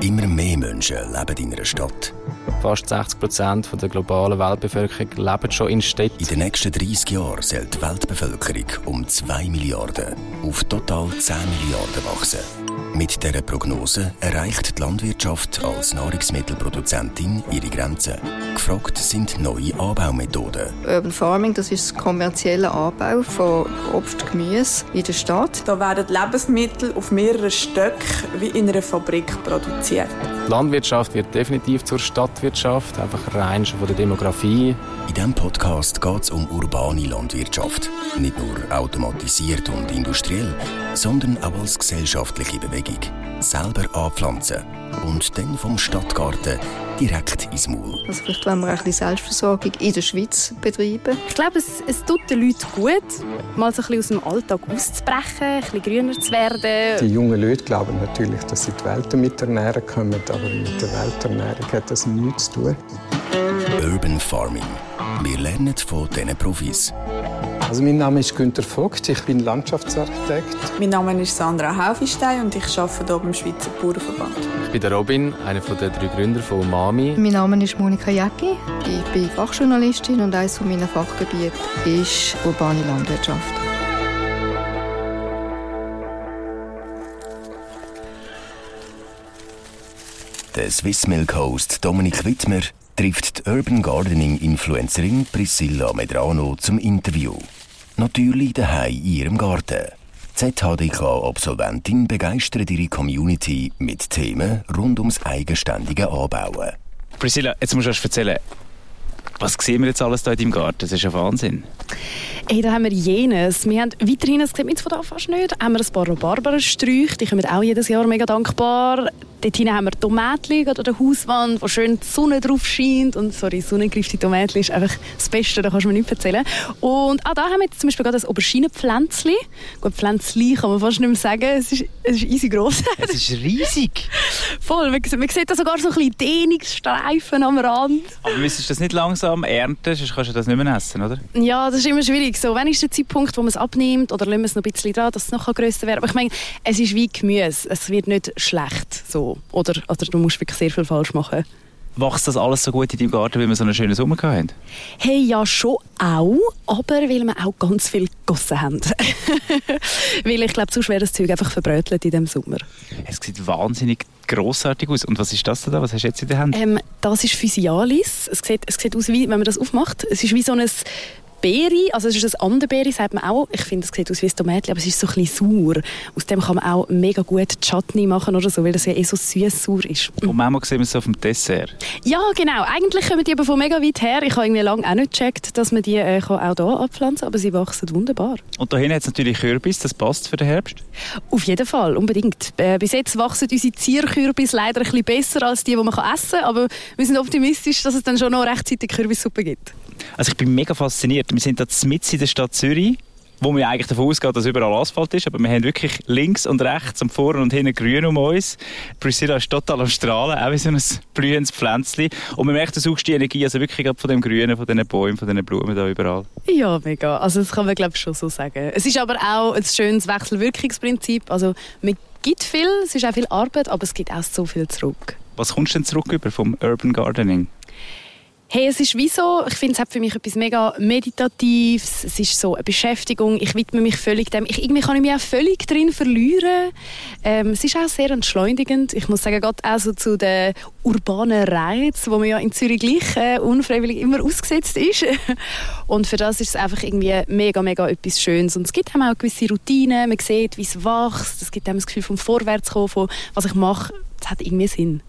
Immer mehr Menschen leben in einer Stadt. Fast 60 Prozent der globalen Weltbevölkerung leben schon in Städten. In den nächsten 30 Jahren soll die Weltbevölkerung um 2 Milliarden auf total 10 Milliarden wachsen. Mit dieser Prognose erreicht die Landwirtschaft als Nahrungsmittelproduzentin ihre Grenzen. Gefragt sind neue Anbaumethoden. Urban Farming, das ist das kommerzielle Anbau von Obst und Gemüse in der Stadt. Da werden Lebensmittel auf mehreren Stöcken wie in einer Fabrik produziert. Die Landwirtschaft wird definitiv zur Stadtwirtschaft, einfach rein schon von der Demografie. In diesem Podcast geht es um urbane Landwirtschaft. Nicht nur automatisiert und industriell, sondern auch als gesellschaftliche Bewegung. Selber anpflanzen und dann vom Stadtgarten direkt ins Maul. Also vielleicht wollen wir ein bisschen Selbstversorgung in der Schweiz betreiben. Ich glaube, es, es tut den Leuten gut, mal so ein bisschen aus dem Alltag auszubrechen, ein bisschen grüner zu werden. Die jungen Leute glauben natürlich, dass sie die Welt damit ernähren können, aber mit der Welternährung hat das nichts zu tun. Urban Farming. Wir lernen von diesen Profis. Also mein Name ist Günter Vogt, ich bin Landschaftsarchitekt. Mein Name ist Sandra Haufenstein und ich arbeite hier beim Schweizer Bauernverband. Ich bin der Robin, einer der drei Gründer von Mami. Mein Name ist Monika Jäcki. Ich bin Fachjournalistin und eines meiner Fachgebiete ist urbane Landwirtschaft. Der Swiss Milk Host Dominik Wittmer trifft die Urban Gardening Influencerin Priscilla Medrano zum Interview. Natürlich daheim in ihrem Garten. ZHDK-Absolventin begeistert ihre Community mit Themen rund ums eigenständige Anbauen. Priscilla, jetzt musst du uns erzählen, was sehen wir jetzt alles hier in deinem Garten? Das ist ja Wahnsinn. Hey, da haben wir jenes. Wir haben weiterhin, das sieht man jetzt von da fast nicht, haben wir ein paar Rhabarbersträuche, die kommen auch jedes Jahr mega dankbar. Dort hinten haben wir Tomatli an der Hauswand, wo schön die Sonne drauf scheint. Und sorry, sonnengreifte Tomatli ist einfach das Beste, da kannst du mir nichts erzählen. Und auch da haben wir jetzt zum Beispiel gerade ein Auberginenpflänzli. Gut, Pflänzli kann man fast nicht mehr sagen, es ist, es ist easy gross. Es ist riesig. Voll, man, man sieht da sogar so ein bisschen Dehnungsstreifen am Rand. Aber müsstest du das nicht langsam ernten, sonst kannst du das nicht mehr essen, oder? Ja, das ist immer schwierig. So, wann ist der Zeitpunkt, wo man es abnimmt oder lassen wir es noch ein bisschen dran, dass es noch grösser wird? Aber ich meine, es ist wie Gemüse. Es wird nicht schlecht. So. Oder, oder du musst wirklich sehr viel falsch machen. Wächst das alles so gut in deinem Garten, weil wir so einen schönen Sommer hatten? Hey, ja, schon auch, aber weil wir auch ganz viel gegossen haben. weil ich glaube, sonst wäre das Zeug einfach verbrötelt in diesem Sommer. Es sieht wahnsinnig grossartig aus. Und was ist das da? Was hast du jetzt in der Hand? Ähm, das ist Physialis. Es sieht, es sieht aus, wie, wenn man das aufmacht, es ist wie so ein Beere, also es ist ein Anderbeere, sagt man auch. Ich finde, es sieht aus wie ein Tomatli, aber es ist so ein bisschen sauer. Aus dem kann man auch mega gut Chutney machen oder so, weil das ja eh so süß-sauer ist. Und manchmal sehen wir es auf dem Dessert. Ja, genau. Eigentlich kommen die aber von mega weit her. Ich habe irgendwie lange auch nicht gecheckt, dass man die äh, auch hier abpflanzen kann, aber sie wachsen wunderbar. Und dahin hat es natürlich Kürbis, das passt für den Herbst? Auf jeden Fall, unbedingt. Äh, bis jetzt wachsen unsere Zierkürbis leider ein bisschen besser als die, die man essen kann, aber wir sind optimistisch, dass es dann schon noch rechtzeitig Kürbissuppe gibt. Also ich bin mega fasziniert. Wir sind jetzt mitten in der Stadt Zürich, wo man eigentlich davon ausgeht, dass überall Asphalt ist, aber wir haben wirklich links und rechts und vorne und hinten grün um uns. Priscilla ist total am Strahlen, auch wie so ein blühendes Pflänzchen. Und man merkt, du suchst die Energie also wirklich von dem Grünen, von diesen Bäumen, von diesen Blumen da überall. Ja, mega. Also das kann man glaube ich schon so sagen. Es ist aber auch ein schönes Wechselwirkungsprinzip. Also man gibt viel, es ist auch viel Arbeit, aber es gibt auch so viel zurück. Was kommst du denn zurück über vom Urban Gardening? Hey, es ist wie so, ich finde, es hat für mich etwas mega Meditatives. Es ist so eine Beschäftigung. Ich widme mich völlig dem. Ich, irgendwie kann ich mich auch völlig drin verlieren. Ähm, es ist auch sehr entschleunigend. Ich muss sagen, gerade auch so zu den urbanen Reiz, wo man ja in Zürich gleich äh, unfreiwillig immer ausgesetzt ist. Und für das ist es einfach irgendwie mega, mega etwas Schönes. Und es gibt einem auch gewisse Routinen. Man sieht, wie es wächst. Es gibt einem das Gefühl vom Vorwärtskommen, von was ich mache. Es hat irgendwie Sinn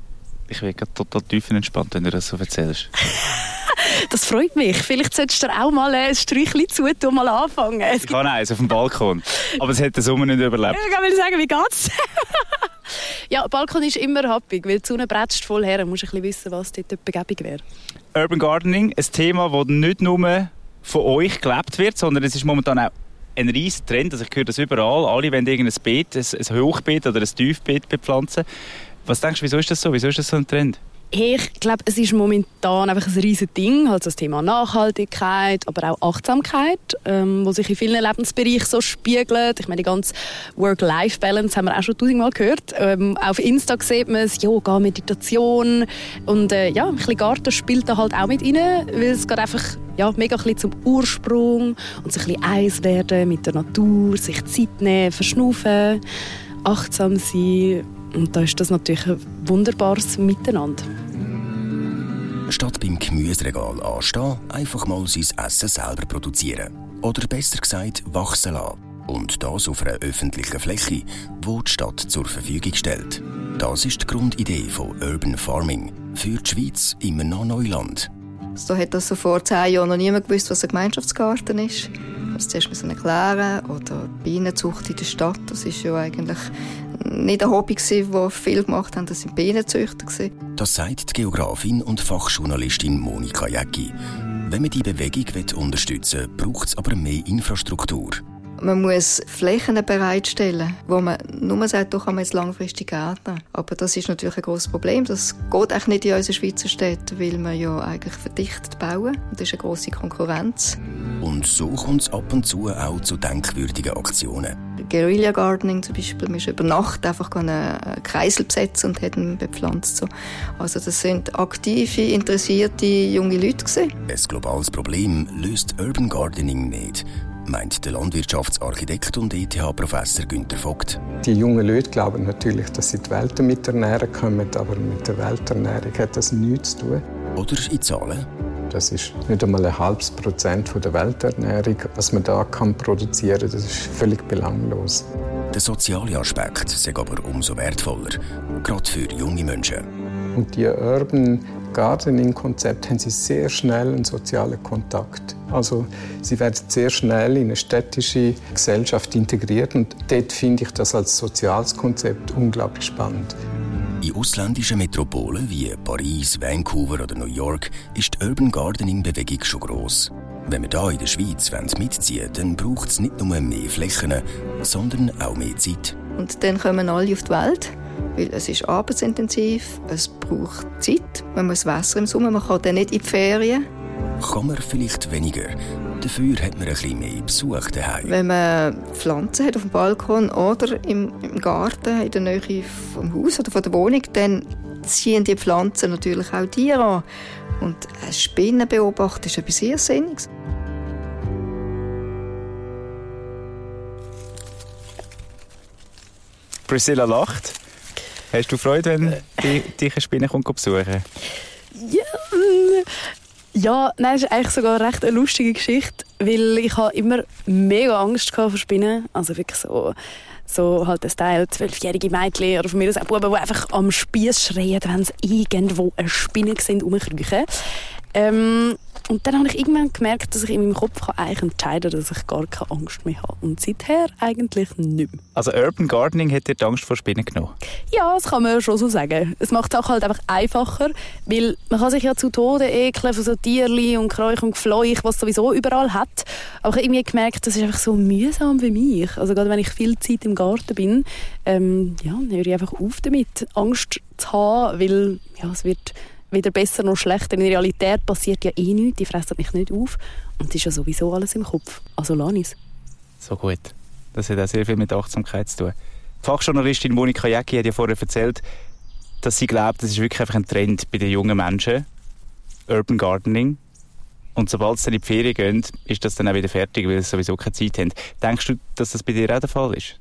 ich werde total tiefenentspannt, wenn du das so erzählst. das freut mich. Vielleicht solltest du auch mal ein Sträuchchen zutun, mal anfangen. Es ich habe eins auf dem Balkon, aber es hat den Sommer nicht überlebt. Ich kann sagen, wie geht's? ja, der Balkon ist immer happig, weil die Sonne bretzt voll her. Du musst ein bisschen wissen, was dort begebig wäre. Urban Gardening, ein Thema, das nicht nur von euch gelebt wird, sondern es ist momentan auch ein riesiger Trend. Also ich höre das überall. Alle wollen irgendein Beet, ein Hochbeet oder ein Tiefbeet bepflanzen. Was denkst du, wieso ist das so? Wieso ist das so ein Trend? Ich glaube, es ist momentan einfach ein riesiges Ding, halt das Thema Nachhaltigkeit, aber auch Achtsamkeit, ähm, wo sich in vielen Lebensbereichen so spiegelt. Ich meine, die ganze Work-Life-Balance haben wir auch schon tausendmal gehört. Ähm, auf Insta sieht man es, Yoga, Meditation und äh, ja, ein bisschen Garten spielt da halt auch mit rein, weil es geht einfach ja, mega ein bisschen zum Ursprung und sich ein bisschen eins werden mit der Natur, sich Zeit nehmen, verschnaufen, achtsam sein und da ist das natürlich ein wunderbares Miteinander. Statt beim Gemüseregal anstehen, einfach mal sein Essen selber produzieren. Oder besser gesagt, wachsen lassen. Und das auf einer öffentlichen Fläche, wo die Stadt zur Verfügung stellt. Das ist die Grundidee von Urban Farming. Für die Schweiz immer noch Neuland. So hat das so vor zehn Jahren noch niemand gewusst, was ein Gemeinschaftsgarten ist. Das zuerst müssen erklären oder Bienenzucht in der Stadt. Das ist ja eigentlich nicht ein Hobby, das viele gemacht haben, das sind Bienenzüchter. Das sagt die Geografin und Fachjournalistin Monika Jäcki. Wenn man die Bewegung unterstützen will, braucht es aber mehr Infrastruktur. Man muss Flächen bereitstellen, wo man nur sagt, da kann man jetzt langfristig gärtnern. Aber das ist natürlich ein großes Problem. Das geht eigentlich nicht in unseren Schweizer Städten, weil wir ja eigentlich verdichtet bauen. Und das ist eine grosse Konkurrenz. Und so kommt es ab und zu auch zu denkwürdigen Aktionen. Guerilla Gardening zum Beispiel. Man ist über Nacht einfach einen Kreisel besetzen und hat ihn bepflanzt. Also das sind aktive, interessierte junge Leute. Gewesen. Ein globales Problem löst Urban Gardening nicht meint der Landwirtschaftsarchitekt und ETH-Professor Günter Vogt. Die jungen Leute glauben natürlich, dass sie die Welt damit ernähren können, aber mit der Welternährung hat das nichts zu tun. Oder in Zahlen? Das ist nicht einmal ein halbes Prozent der Welternährung. Was man da kann produzieren kann, das ist völlig belanglos. Der soziale Aspekt ist aber umso wertvoller, gerade für junge Menschen. Und die Urban Gardening-Konzept haben sie sehr schnell einen sozialen Kontakt. Also sie werden sehr schnell in eine städtische Gesellschaft integriert und dort finde ich das als soziales Konzept unglaublich spannend. In ausländischen Metropolen wie Paris, Vancouver oder New York ist die Urban Gardening-Bewegung schon gross. Wenn wir hier in der Schweiz mitziehen wollen, dann braucht es nicht nur mehr Flächen, sondern auch mehr Zeit. Und dann kommen alle auf die Welt weil es ist arbeitsintensiv, es braucht Zeit, man muss Wasser im Sommer, man kann dann nicht in die Ferien. Kann man vielleicht weniger, dafür hat man ein bisschen mehr Besuch daheim. Wenn man Pflanzen hat auf dem Balkon oder im, im Garten, in der Nähe vom Haus oder von der Wohnung, dann ziehen die Pflanzen natürlich auch Tiere an. Und Spinnen beobachten ist etwas sehr Sinniges. Priscilla lacht. Hast du Freude, wenn die, dich eine Spinne kommt besuchen? Ja, mm, ja, nein, das ist eigentlich sogar recht eine lustige Geschichte, weil ich habe immer mega Angst vor Spinnen. Also wirklich so, so halt ein Teil zwölfjährige Mädchen oder von mir aus auch Buben, die einfach am Spieß schreien, wenn sie irgendwo eine Spinne sehen, rumkriechen. Ähm, und dann habe ich irgendwann gemerkt, dass ich in meinem Kopf eigentlich entscheiden kann, dass ich gar keine Angst mehr habe. Und seither eigentlich nicht mehr. Also Urban Gardening hat dir die Angst vor Spinnen genommen? Ja, das kann man schon so sagen. Es macht es auch halt einfach einfacher, weil man kann sich ja zu Tode ekeln von so Tierli und Kräuch und Gefleuch, was sowieso überall hat. Aber ich habe irgendwie gemerkt, das ist einfach so mühsam für mich. Also gerade wenn ich viel Zeit im Garten bin, ähm, ja, dann höre ich einfach auf damit, Angst zu haben, weil ja, es wird weder besser noch schlechter. In der Realität passiert ja eh nichts, die fressen mich nicht auf. Und es ist ja sowieso alles im Kopf. Also lass es. So gut. Das hat auch sehr viel mit Achtsamkeit zu tun. Die Fachjournalistin Monika Jäcki hat ja vorher erzählt, dass sie glaubt, das ist wirklich einfach ein Trend bei den jungen Menschen. Urban Gardening. Und sobald sie dann in die Ferien gehen, ist das dann auch wieder fertig, weil sie sowieso keine Zeit haben. Denkst du, dass das bei dir auch der Fall ist?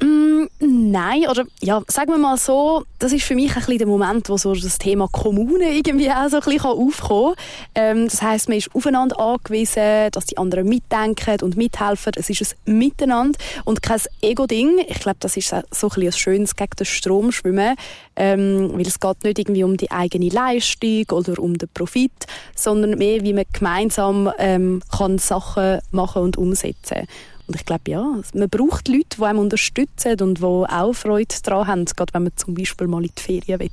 Mm, nein, oder ja, sagen wir mal so, das ist für mich ein bisschen der Moment, wo so das Thema Kommune irgendwie auch so ein bisschen aufkommen kann. Ähm, das heisst, man ist aufeinander angewiesen, dass die anderen mitdenken und mithelfen. Es ist ein Miteinander und kein Ego-Ding. Ich glaube, das ist so ein bisschen ein schönes gegen den Strom schwimmen, ähm, weil es geht nicht irgendwie um die eigene Leistung oder um den Profit, sondern mehr, wie man gemeinsam ähm, kann Sachen machen und umsetzen kann. Und ich glaube, ja, man braucht Leute, die einem unterstützen und die auch Freude daran haben, gerade wenn man zum Beispiel mal in die Ferien will.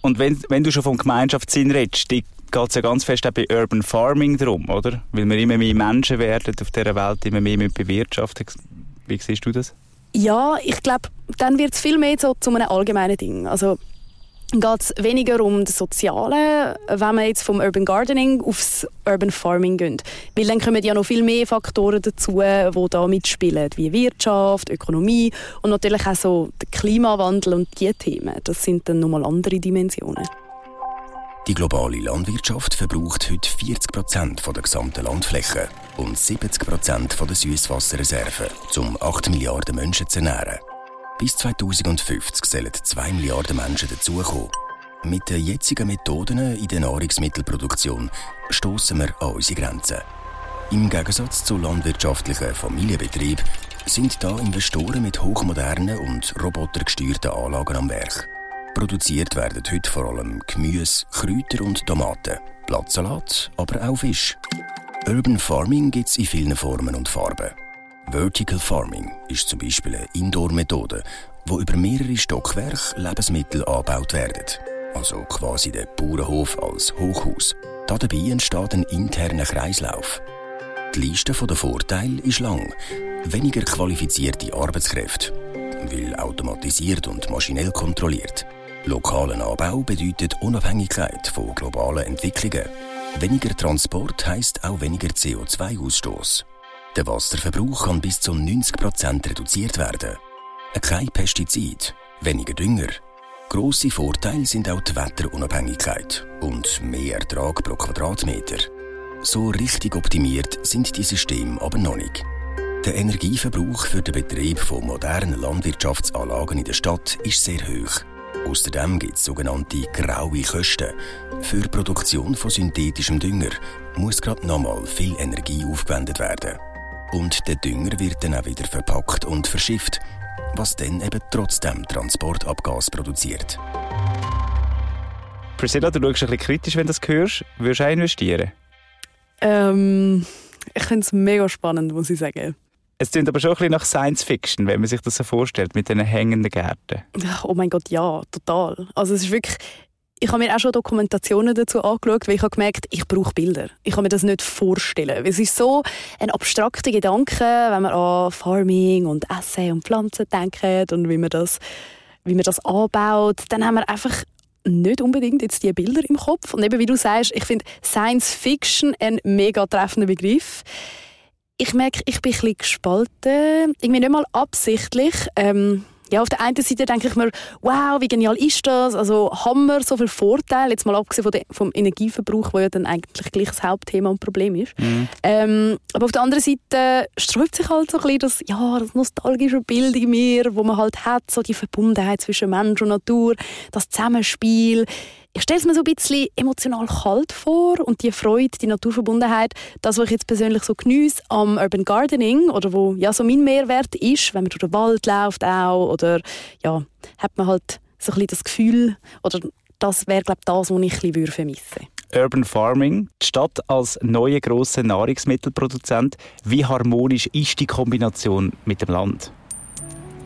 Und wenn, wenn du schon vom Gemeinschaftssinn redest, geht es ja ganz fest auch bei Urban Farming darum, oder? Weil wir immer mehr Menschen werden auf dieser Welt, immer mehr mit bewirtschaften. Wie siehst du das? Ja, ich glaube, dann wird es viel mehr so zu einem allgemeinen Ding. Also geht es weniger um das Soziale, wenn man jetzt vom Urban Gardening aufs Urban Farming geht. Weil dann kommen ja noch viel mehr Faktoren dazu, die da mitspielen, wie Wirtschaft, Ökonomie und natürlich auch so der Klimawandel und diese Themen. Das sind dann nochmal andere Dimensionen. Die globale Landwirtschaft verbraucht heute 40 Prozent der gesamten Landfläche und 70 Prozent der Süßwasserreserven, um 8 Milliarden Menschen zu ernähren. Bis 2050 sollen 2 Milliarden Menschen dazukommen. Mit den jetzigen Methoden in der Nahrungsmittelproduktion stoßen wir an unsere Grenzen. Im Gegensatz zu landwirtschaftlichen Familienbetrieben sind da Investoren mit hochmodernen und robotergesteuerten Anlagen am Werk. Produziert werden heute vor allem Gemüse, Kräuter und Tomaten, Blattsalat, aber auch Fisch. Urban Farming gibt es in vielen Formen und Farben. Vertical Farming ist zum Beispiel eine Indoor-Methode, wo über mehrere Stockwerke Lebensmittel angebaut werden. Also quasi der Bauernhof als Hochhaus. Dabei entsteht ein interner Kreislauf. Die Liste der Vorteile ist lang. Weniger qualifizierte Arbeitskräfte, weil automatisiert und maschinell kontrolliert. Lokalen Anbau bedeutet Unabhängigkeit von globalen Entwicklungen. Weniger Transport heißt auch weniger CO2-Ausstoß. Der Wasserverbrauch kann bis zu 90% reduziert werden. Kein Pestizid, weniger Dünger. Grosse Vorteile sind auch die Wetterunabhängigkeit und mehr Ertrag pro Quadratmeter. So richtig optimiert sind die Systeme aber noch nicht. Der Energieverbrauch für den Betrieb von modernen Landwirtschaftsanlagen in der Stadt ist sehr hoch. Außerdem gibt es sogenannte graue Kosten. Für die Produktion von synthetischem Dünger muss gerade nochmal viel Energie aufgewendet werden. Und der Dünger wird dann auch wieder verpackt und verschifft, was dann eben trotzdem Transportabgas produziert. Priscilla, du schaust ein bisschen kritisch, wenn du das hörst. Würdest du auch investieren? Ähm, ich finde es mega spannend, muss ich sagen. Es klingt aber schon ein bisschen nach Science Fiction, wenn man sich das so vorstellt, mit diesen hängenden Gärten. Oh mein Gott, ja, total. Also es ist wirklich, ich habe mir auch schon Dokumentationen dazu angeschaut, weil ich habe gemerkt, ich brauche Bilder. Ich kann mir das nicht vorstellen. Es ist so ein abstrakter Gedanke, wenn man an Farming und Essen und Pflanzen denkt und wie man das, wie man das anbaut. Dann haben wir einfach nicht unbedingt jetzt die Bilder im Kopf. Und eben wie du sagst, ich finde Science Fiction ein mega treffender Begriff. Ich merke, ich bin ein bisschen gespalten. Irgendwie nicht mal absichtlich. Ähm, ja, auf der einen Seite denke ich mir, wow, wie genial ist das? Also haben wir so viele Vorteile, jetzt mal abgesehen von vom Energieverbrauch, wo ja dann eigentlich gleich das Hauptthema und Problem ist. Mhm. Ähm, aber auf der anderen Seite sträubt sich halt so ein bisschen das, ja, das nostalgische Bild in mir, wo man halt hat, so die Verbundenheit zwischen Mensch und Natur, das Zusammenspiel ich stelle es mir so ein bisschen emotional kalt vor und die Freude, die Naturverbundenheit, das, was ich jetzt persönlich so geniesse am Urban Gardening oder wo ja so mein Mehrwert ist, wenn man durch den Wald läuft auch oder ja, hat man halt so ein bisschen das Gefühl oder das wäre glaube ich das, was ich ein bisschen vermissen Urban Farming, die Stadt als neue grosse Nahrungsmittelproduzent. Wie harmonisch ist die Kombination mit dem Land?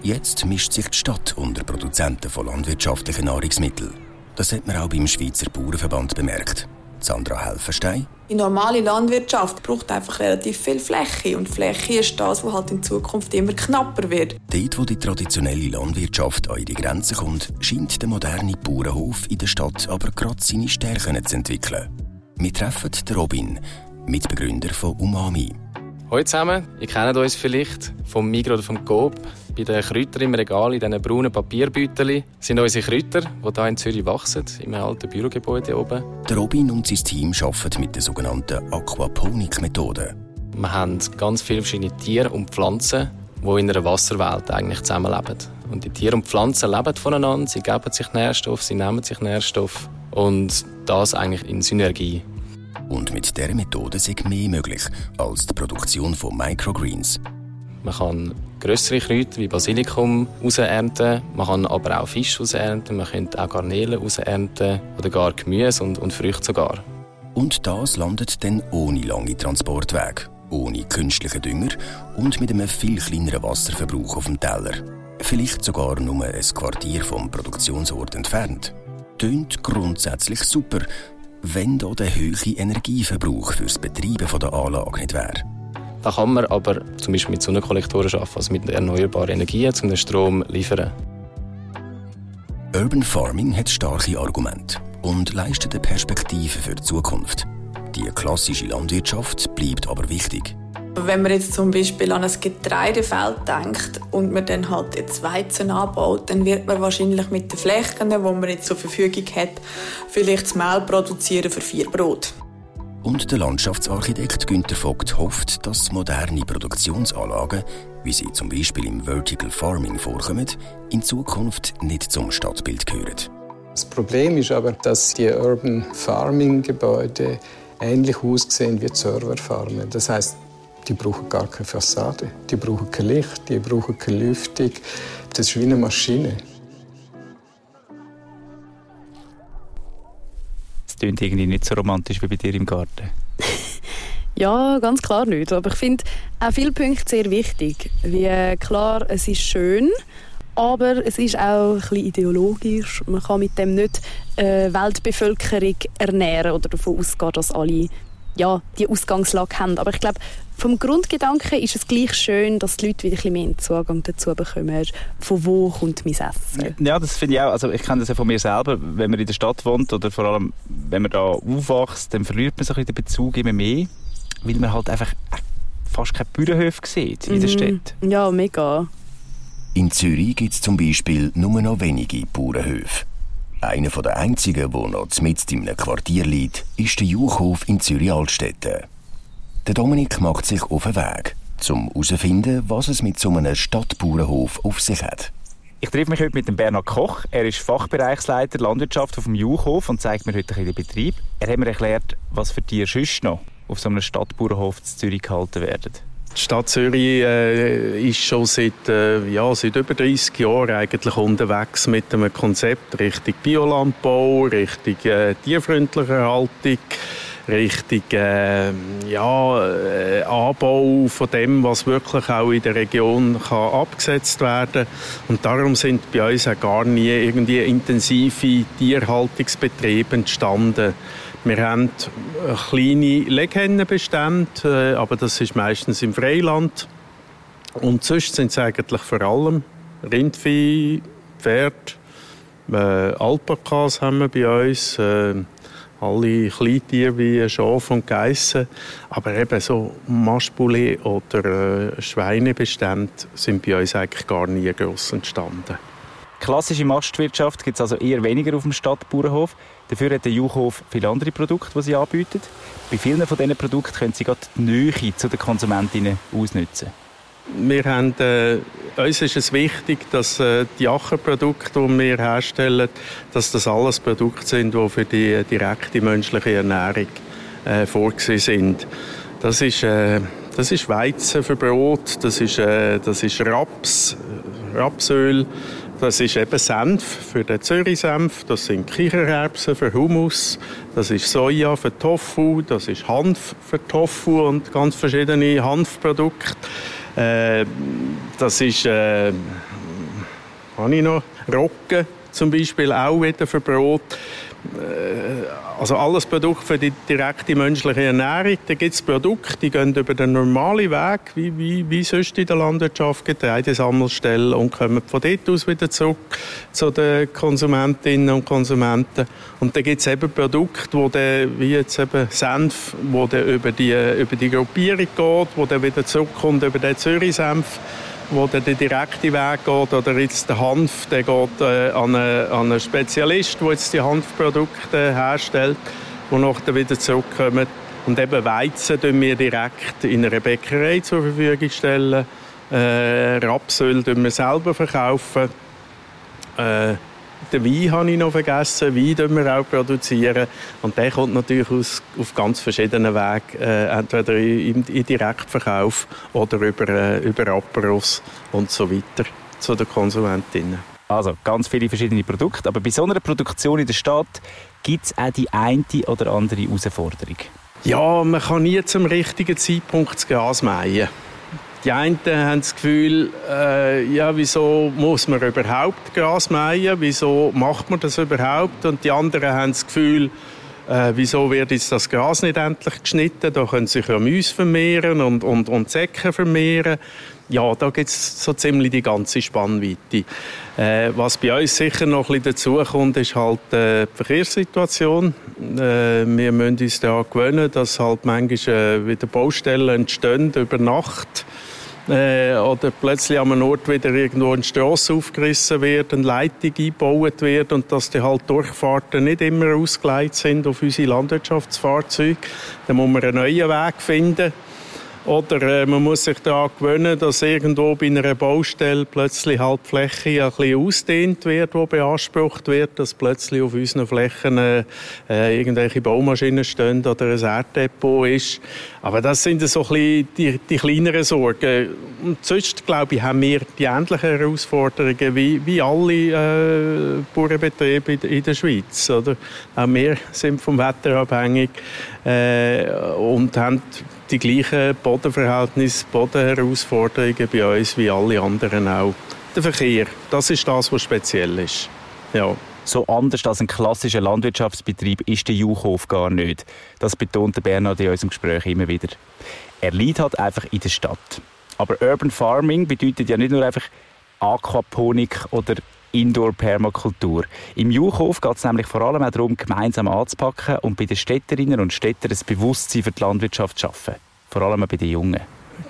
Jetzt mischt sich die Stadt unter Produzenten von landwirtschaftlichen Nahrungsmitteln. Das hat man auch beim Schweizer Bauernverband bemerkt. Sandra Helfenstein. Die normale Landwirtschaft braucht einfach relativ viel Fläche und Fläche ist das, was halt in Zukunft immer knapper wird. Dort, wo die traditionelle Landwirtschaft an ihre Grenzen kommt, scheint der moderne Bauernhof in der Stadt aber gerade seine Stärken zu entwickeln. Wir treffen Robin, Mitbegründer von Umami. Hallo zusammen, ihr kennt uns vielleicht vom Migros oder vom Coop. Bei den Kräutern im Regal, in diesen braunen Papierbeuteln, sind unsere Kräuter, die hier in Zürich wachsen, im alten Bürogebäude oben. Der Robin und sein Team arbeiten mit der sogenannten Aquaponik-Methode. Wir haben ganz viele verschiedene Tiere und Pflanzen, die in einer Wasserwelt eigentlich zusammenleben. Und die Tiere und Pflanzen leben voneinander, sie geben sich Nährstoff, sie nehmen sich Nährstoff und das eigentlich in Synergie. Und mit dieser Methode ist mehr möglich als die Produktion von Microgreens. Man kann grössere Kräuter wie Basilikum rausernten, man kann aber auch Fisch rausernten, man könnte auch Garnelen rausernten oder gar Gemüse und, und Früchte sogar. Und das landet dann ohne lange Transportwege, ohne künstlichen Dünger und mit einem viel kleineren Wasserverbrauch auf dem Teller. Vielleicht sogar nur ein Quartier vom Produktionsort entfernt. Tönt grundsätzlich super, wenn da der hohe Energieverbrauch fürs Betreiben der Anlage nicht wäre. Da kann man aber zum Beispiel mit Sonnenkollektoren arbeiten, also mit erneuerbaren Energien, um den Strom zu liefern. Urban Farming hat starke Argumente und leistet eine Perspektive für die Zukunft. Die klassische Landwirtschaft bleibt aber wichtig. Wenn man jetzt zum Beispiel an ein Getreidefeld denkt und man dann halt jetzt Weizen anbaut, dann wird man wahrscheinlich mit den Flächen, die man jetzt zur Verfügung hat, vielleicht das Mehl produzieren für vier Brot. Und der Landschaftsarchitekt Günter Vogt hofft, dass moderne Produktionsanlagen, wie sie zum Beispiel im Vertical Farming vorkommen, in Zukunft nicht zum Stadtbild gehören. Das Problem ist aber, dass die Urban Farming Gebäude ähnlich aussehen wie Serverfarmen. Das heißt, die brauchen gar keine Fassade, die brauchen kein Licht, die brauchen keine Lüftung. Das ist wie eine Maschine. Es klingt irgendwie nicht so romantisch wie bei dir im Garten. Ja, ganz klar nicht. Aber ich finde auch viele Punkte sehr wichtig. Wie klar, es ist schön, aber es ist auch ein bisschen ideologisch. Man kann mit dem nicht äh, Weltbevölkerung ernähren oder davon ausgehen, dass alle ja, die Ausgangslage haben. Aber ich glaube, vom Grundgedanken ist es gleich schön, dass die Leute wieder ein bisschen mehr Zugang dazu bekommen. Von wo kommt mein Essen? Ja, das finde ich auch. Also ich kenne das ja von mir selber. Wenn man in der Stadt wohnt oder vor allem, wenn man da aufwächst, dann verliert man so ein bisschen den Bezug immer mehr weil man halt einfach fast keine Bauernhöfe sieht in der Mhm. Stadt. Ja, mega. In Zürich gibt es zum Beispiel nur noch wenige Bauernhöfe. Einer der einzigen, der noch mitten in einem Quartier liegt, ist der Juchhof in Zürich-Altstetten. Der Dominik macht sich auf den Weg, um herauszufinden, was es mit so einem Stadtbauernhof auf sich hat. Ich treffe mich heute mit dem Bernhard Koch. Er ist Fachbereichsleiter Landwirtschaft auf dem Juchhof und zeigt mir heute den Betrieb. Er hat mir erklärt, was für Tiere sonst noch auf so einem Stadtbauernhof in Zürich gehalten werden. Die Stadt Zürich äh, ist schon seit, äh, ja, seit über 30 Jahren eigentlich unterwegs mit einem Konzept Richtung Biolandbau, Richtung äh, tierfreundliche Haltung, Richtung äh, ja, äh, Anbau von dem, was wirklich auch in der Region kann abgesetzt werden Und darum sind bei uns auch gar nie irgendwie intensive Tierhaltungsbetriebe entstanden. Wir haben kleine Leghennenbestände, äh, aber das ist meistens im Freiland. Und sonst sind es eigentlich vor allem Rindvieh, Pferd, äh, Alpakas haben wir bei uns, äh, alle Kleintiere wie Schafe und Geissen. Aber eben so Maschboulet oder äh, Schweinebestände sind bei uns eigentlich gar nie gross entstanden. Klassische Mastwirtschaft gibt es also eher weniger auf dem Stadtbauernhof. Dafür hat der Juchhof viele andere Produkte, die sie anbieten. Bei vielen von diesen Produkten können sie gerade die Nähe zu den Konsumentinnen ausnutzen. Wir haben, äh, uns ist es wichtig, dass äh, die Ackerprodukte, die wir herstellen, dass das alles Produkte sind, die für die direkte menschliche Ernährung äh, vorgesehen sind. Das ist, äh, das ist Weizen für Brot, das ist, äh, das ist Raps, äh, Rapsöl, das ist eben Senf für den Zürich-Senf, das sind Kichererbsen für Hummus, das ist Soja für Tofu, das ist Hanf für Tofu und ganz verschiedene Hanfprodukte. Äh, das ist, äh, habe ich noch, Roggen zum Beispiel auch wieder für Brot. Äh, also alles Produkte für die direkte menschliche Ernährung. Da gibt es Produkte, die gehen über den normalen Weg, wie, wie, wie sonst in der Landwirtschaft, Getreidesammelstellen und kommen von dort aus wieder zurück zu den Konsumentinnen und Konsumenten. Und da gibt es eben Produkte, wo der, wie jetzt eben Senf, wo der über die, über die Gruppierung geht, wo der wieder zurückkommt über den Zürich-Senf wo der den direkten Weg geht, oder jetzt der Hanf, der geht äh, an, einen, an einen Spezialist, der jetzt die Hanfprodukte herstellt, die nachher wieder zurückkommen. Und eben Weizen stellen wir direkt in einer Bäckerei zur Verfügung stellen. Äh, Rapsöl wir selber verkaufen. Äh, den Wein habe ich noch vergessen. Wein produzieren wir auch. produzieren. Und der kommt natürlich aus, auf ganz verschiedenen Wegen. Äh, entweder im, im Direktverkauf oder über, äh, über Aperos und so weiter zu den Konsumentinnen. Also ganz viele verschiedene Produkte. Aber bei so einer Produktion in der Stadt gibt es auch die eine oder andere Herausforderung. Ja, man kann nie zum richtigen Zeitpunkt das Gas mähen. Die einen haben das Gefühl, äh, ja, wieso muss man überhaupt Gras mähen? Wieso macht man das überhaupt? Und die anderen haben das Gefühl, äh, wieso wird jetzt das Gras nicht endlich geschnitten? Da können sich ja Mäuse vermehren und, und, und Säcke vermehren. Ja, da gibt es so ziemlich die ganze Spannweite. Äh, was bei uns sicher noch ein bisschen dazukommt, ist halt äh, die Verkehrssituation. Äh, wir müssen uns daran gewöhnen, dass halt manchmal äh, wieder Baustellen entstehen über Nacht äh, oder plötzlich an einem Ort wieder irgendwo eine Straße aufgerissen wird, eine Leitung eingebaut wird und dass die halt Durchfahrten nicht immer ausgeleitet sind auf unsere Landwirtschaftsfahrzeuge. Dann muss man einen neuen Weg finden. Oder äh, man muss sich daran gewöhnen, dass irgendwo bei einer Baustelle plötzlich halt die Fläche ein bisschen ausdehnt wird, die beansprucht wird, dass plötzlich auf unseren Flächen äh, äh, irgendwelche Baumaschinen stehen oder ein Erddepot ist. Aber das sind so ein die, die kleineren Sorgen. Und sonst, glaube ich, haben wir die ähnlichen Herausforderungen wie, wie alle äh, Bauernbetriebe in, in der Schweiz. Oder? Auch wir sind vom Wetter abhängig äh, und haben die gleichen Bodenverhältnisse, Bodenherausforderungen bei uns wie alle anderen auch. Der Verkehr, das ist das, was speziell ist. Ja. So anders als ein klassischer Landwirtschaftsbetrieb ist der Juchhof gar nicht. Das betont Bernhard in unserem Gespräch immer wieder. Er liegt halt einfach in der Stadt. Aber Urban Farming bedeutet ja nicht nur einfach Aquaponik oder Indoor-Permakultur. Im Juchhof geht es nämlich vor allem auch darum, gemeinsam anzupacken und bei den Städterinnen und Städtern ein Bewusstsein für die Landwirtschaft zu schaffen. Vor allem bei den Jungen.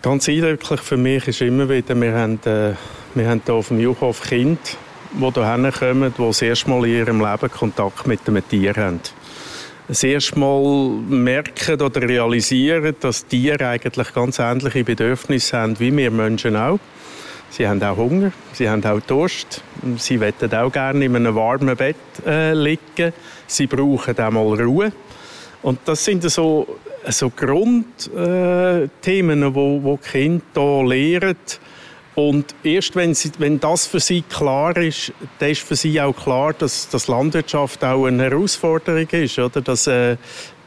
Ganz eindrücklich für mich ist immer wieder, wir haben, äh, wir haben hier auf dem Juchhof Kinder, die hierher kommen, die das erste Mal in ihrem Leben Kontakt mit einem Tier haben. Das erste Mal merken oder realisieren, dass Tiere eigentlich ganz ähnliche Bedürfnisse haben wie wir Menschen auch. Sie haben auch Hunger, sie haben auch Durst, sie wollen auch gerne in einem warmen Bett äh, liegen, sie brauchen auch mal Ruhe. Und das sind so, so Grundthemen, äh, wo, wo die Kinder hier lernen. Und erst wenn, sie, wenn das für sie klar ist, dann ist für sie auch klar, dass, dass Landwirtschaft auch eine Herausforderung ist. Oder? Dass äh,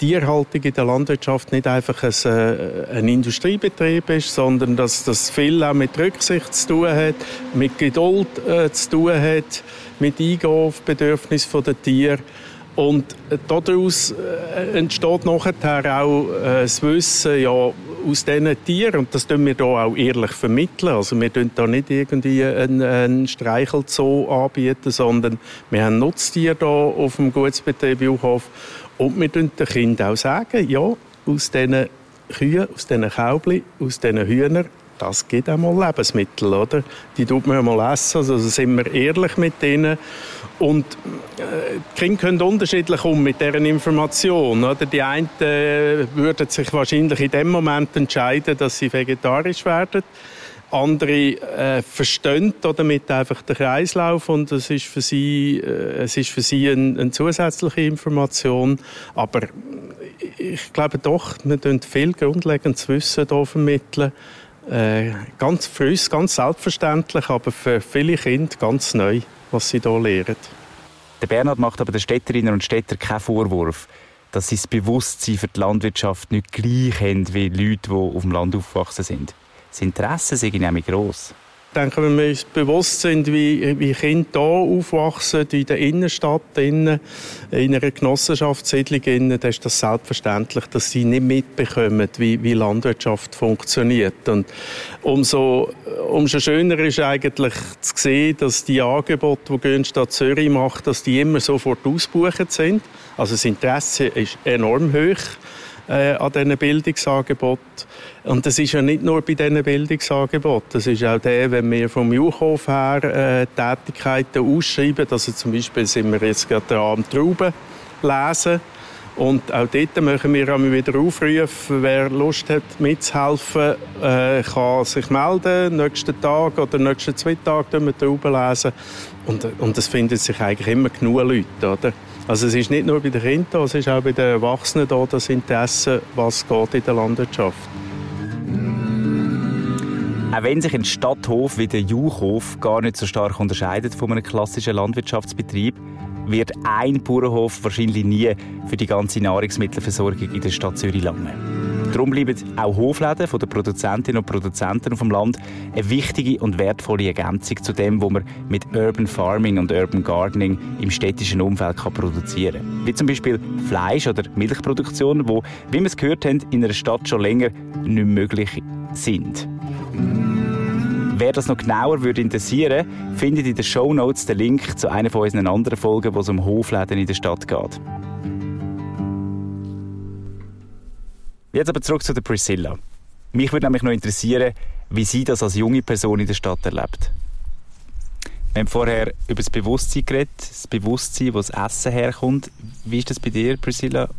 Tierhaltung in der Landwirtschaft nicht einfach ein, äh, ein Industriebetrieb ist, sondern dass das viel auch mit Rücksicht zu tun hat, mit Geduld äh, zu tun hat, mit Eingehen auf Bedürfnisse der Tiere. Und daraus äh, entsteht nachher auch äh, das Wissen ja, aus diesen Tieren. Und das tun wir hier auch ehrlich vermitteln. Also wir tun da nicht irgendwie einen, einen Streichelzoo anbieten, sondern wir haben Nutztiere hier auf dem Gutsbetrieb Juchhof. Und wir tun den Kindern auch sagen, ja, aus diesen Kühen, aus diesen Kaubli, aus diesen Hühnern, das gibt auch mal Lebensmittel, oder? Die tut man mal essen, also sind wir ehrlich mit denen. Und äh, die Kinder können unterschiedlich um mit deren Information. Oder? Die einen äh, würden sich wahrscheinlich in dem Moment entscheiden, dass sie vegetarisch werden. Andere äh, verstehen damit einfach den Kreislauf und es ist für sie, äh, es ist für sie eine, eine zusätzliche Information. Aber ich glaube doch, wir tun viel grundlegendes Wissen hier vermitteln. Äh, ganz für ganz selbstverständlich, aber für viele Kinder ganz neu, was sie hier lernen. Der Bernhard macht aber den Städterinnen und Städtern keinen Vorwurf, dass sie das Bewusstsein für die Landwirtschaft nicht gleich haben wie Leute, die auf dem Land aufgewachsen sind. Das Interesse ist nämlich gross. Ich denke, wenn wir uns bewusst sind, wie, wie Kinder hier aufwachsen, in der Innenstadt, in einer Genossenschaftssiedlung, dann ist das selbstverständlich, dass sie nicht mitbekommen, wie, wie Landwirtschaft funktioniert. Und umso, umso schöner ist eigentlich zu sehen, dass die Angebote, die Grünstadt Zürich macht, dass die immer sofort ausgebucht sind. Also das Interesse ist enorm hoch äh, an diesen Bildungsangeboten. Und das ist ja nicht nur bei diesen Bildungsangeboten. Das ist auch der, wenn wir vom Juchhof her äh, Tätigkeiten ausschreiben. Also zum Beispiel sind wir jetzt gerade am Trauben lesen. Und auch dort möchten wir einmal wieder aufrufen, wer Lust hat mitzuhelfen, äh, kann sich melden, nächsten Tag oder nächsten zwei Tage wir Trauben lesen. Und, und es finden sich eigentlich immer genug Leute, oder? Also es ist nicht nur bei den Kindern, es ist auch bei den Erwachsenen da das Interesse, was geht in der Landwirtschaft. Auch wenn sich ein Stadthof wie der Juchhof gar nicht so stark unterscheidet von einem klassischen Landwirtschaftsbetrieb, wird ein Bauernhof wahrscheinlich nie für die ganze Nahrungsmittelversorgung in der Stadt Zürich lange. Darum bleiben auch Hofläden von den Produzentinnen und Produzenten auf dem Land eine wichtige und wertvolle Ergänzung zu dem, was man mit Urban Farming und Urban Gardening im städtischen Umfeld kann produzieren kann. Wie zum Beispiel Fleisch- oder Milchproduktion, wo, wie wir es gehört haben, in einer Stadt schon länger nicht möglich sind. Wer das noch genauer würde interessieren, findet in den Show Notes den Link zu einer von unseren anderen Folgen, wo es um Hofläden in der Stadt geht. Jetzt aber zurück zu der Priscilla. Mich würde nämlich noch interessieren, wie sie das als junge Person in der Stadt erlebt. Wir haben vorher über das Bewusstsein geredet, das Bewusstsein, wo das Essen herkommt. Wie ist das bei dir, Priscilla?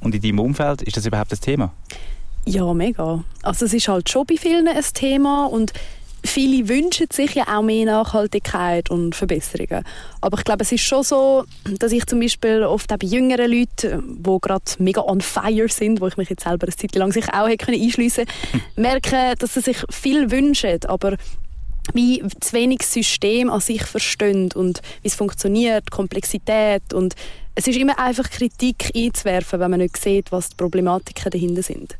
Und in deinem Umfeld, ist das überhaupt das Thema? Ja, mega. Also es ist halt schon bei vielen ein Thema und viele wünschen sich ja auch mehr Nachhaltigkeit und Verbesserungen. Aber ich glaube, es ist schon so, dass ich zum Beispiel oft auch bei jüngeren Leuten, die gerade mega on fire sind, wo ich mich jetzt selber eine Zeit lang sich auch hätte einschliessen können, merke, dass sie sich viel wünschen, aber wie zu wenig System an sich verstehen und wie es funktioniert, Komplexität und es ist immer einfach Kritik einzuwerfen, wenn man nicht sieht, was die Problematiken dahinter sind.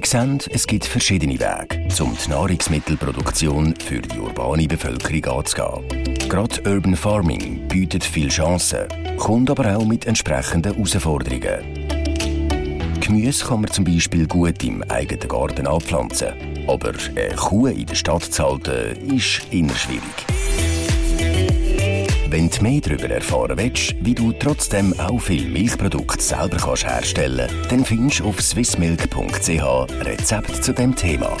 Wir sehen, es gibt verschiedene Wege, um die Nahrungsmittelproduktion für die urbane Bevölkerung anzugehen. Gerade Urban Farming bietet viele Chancen, kommt aber auch mit entsprechenden Herausforderungen. Gemüse kann man zum Beispiel gut im eigenen Garten anpflanzen. Aber eine Kuh in der Stadt zu halten, ist immer schwierig. Wenn du mehr darüber erfahren willst, wie du trotzdem auch viel Milchprodukte selber kannst herstellen kannst, dann findest du auf swissmilk.ch Rezept zu dem Thema.